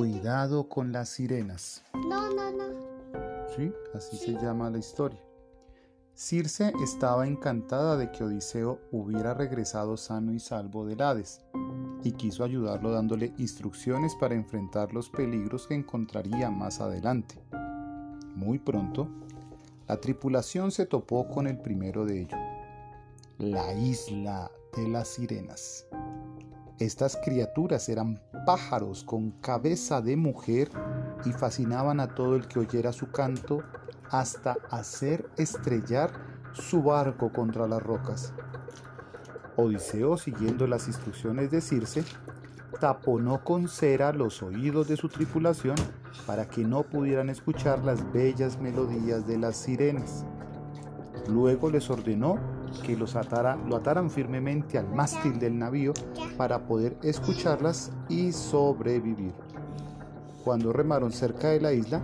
Cuidado con las sirenas. No, no, no. Sí, así se llama la historia. Circe estaba encantada de que Odiseo hubiera regresado sano y salvo del Hades y quiso ayudarlo dándole instrucciones para enfrentar los peligros que encontraría más adelante. Muy pronto, la tripulación se topó con el primero de ellos, la isla de las sirenas. Estas criaturas eran pájaros con cabeza de mujer y fascinaban a todo el que oyera su canto hasta hacer estrellar su barco contra las rocas. Odiseo, siguiendo las instrucciones de Circe, taponó con cera los oídos de su tripulación para que no pudieran escuchar las bellas melodías de las sirenas. Luego les ordenó que los atara, lo ataran firmemente al mástil del navío para poder escucharlas y sobrevivir. Cuando remaron cerca de la isla,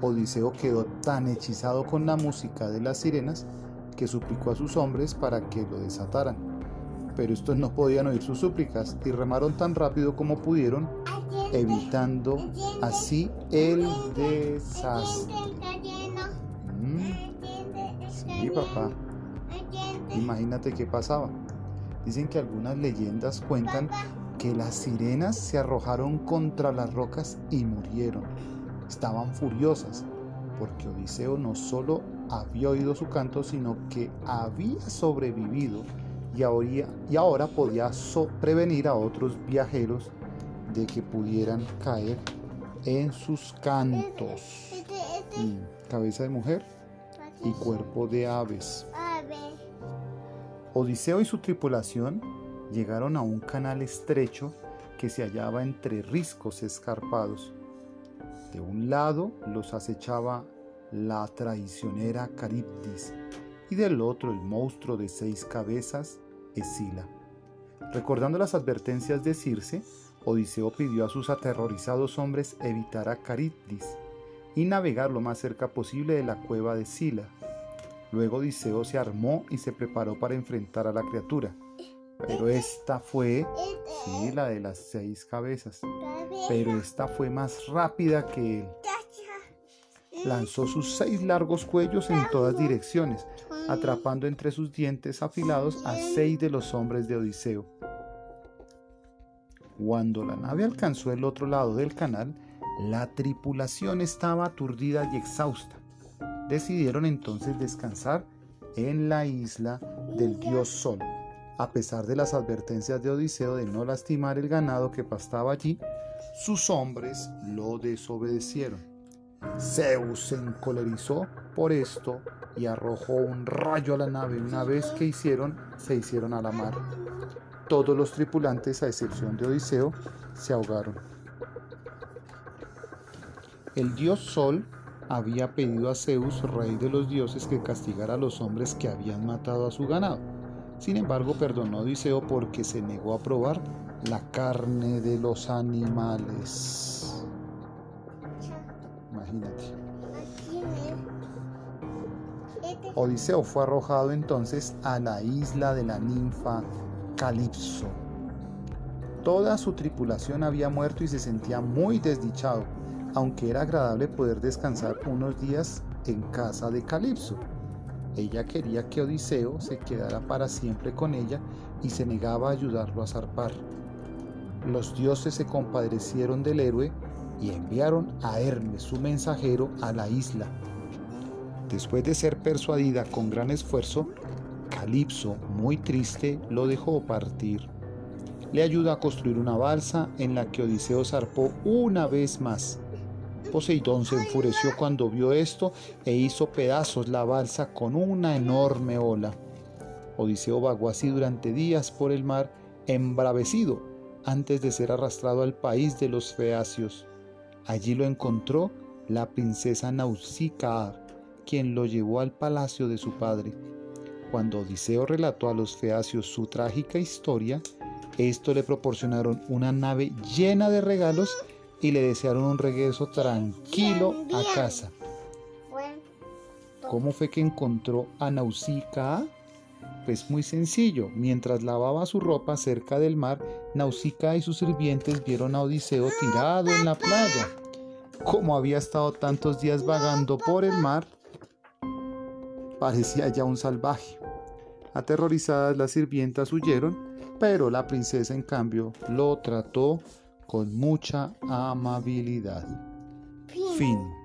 Odiseo quedó tan hechizado con la música de las sirenas que suplicó a sus hombres para que lo desataran. Pero estos no podían oír sus súplicas y remaron tan rápido como pudieron, evitando así el desastre. Mm, sí, papá. Imagínate qué pasaba. Dicen que algunas leyendas cuentan que las sirenas se arrojaron contra las rocas y murieron. Estaban furiosas porque Odiseo no solo había oído su canto, sino que había sobrevivido y ahora, y ahora podía prevenir a otros viajeros de que pudieran caer en sus cantos. Mm, cabeza de mujer y cuerpo de aves. Odiseo y su tripulación llegaron a un canal estrecho que se hallaba entre riscos escarpados. De un lado los acechaba la traicionera Caribdis y del otro el monstruo de seis cabezas, Escila. Recordando las advertencias de Circe, Odiseo pidió a sus aterrorizados hombres evitar a Caribdis y navegar lo más cerca posible de la cueva de Sila. Luego Odiseo se armó y se preparó para enfrentar a la criatura. Pero esta fue, sí, la de las seis cabezas. Pero esta fue más rápida que él. Lanzó sus seis largos cuellos en todas direcciones, atrapando entre sus dientes afilados a seis de los hombres de Odiseo. Cuando la nave alcanzó el otro lado del canal, la tripulación estaba aturdida y exhausta. Decidieron entonces descansar en la isla del dios Sol. A pesar de las advertencias de Odiseo de no lastimar el ganado que pastaba allí, sus hombres lo desobedecieron. Zeus se encolerizó por esto y arrojó un rayo a la nave. Una vez que hicieron, se hicieron a la mar. Todos los tripulantes, a excepción de Odiseo, se ahogaron. El dios Sol había pedido a Zeus, rey de los dioses, que castigara a los hombres que habían matado a su ganado. Sin embargo, perdonó a Odiseo porque se negó a probar la carne de los animales. Imagínate. Odiseo fue arrojado entonces a la isla de la ninfa Calipso. Toda su tripulación había muerto y se sentía muy desdichado, aunque era agradable poder descansar unos días en casa de Calipso. Ella quería que Odiseo se quedara para siempre con ella y se negaba a ayudarlo a zarpar. Los dioses se compadecieron del héroe y enviaron a Hermes, su mensajero, a la isla. Después de ser persuadida con gran esfuerzo, Calipso, muy triste, lo dejó partir. Le ayudó a construir una balsa en la que Odiseo zarpó una vez más. Poseidón se enfureció cuando vio esto e hizo pedazos la balsa con una enorme ola. Odiseo vagó así durante días por el mar, embravecido, antes de ser arrastrado al país de los feacios. Allí lo encontró la princesa Nausicaa, quien lo llevó al palacio de su padre. Cuando Odiseo relató a los feacios su trágica historia, estos le proporcionaron una nave llena de regalos y le desearon un regreso tranquilo a casa. ¿Cómo fue que encontró a Nausicaa? Pues muy sencillo. Mientras lavaba su ropa cerca del mar, Nausicaa y sus sirvientes vieron a Odiseo tirado en la playa. Como había estado tantos días vagando por el mar, parecía ya un salvaje. Aterrorizadas las sirvientas huyeron, pero la princesa en cambio lo trató con mucha amabilidad. Fin. fin.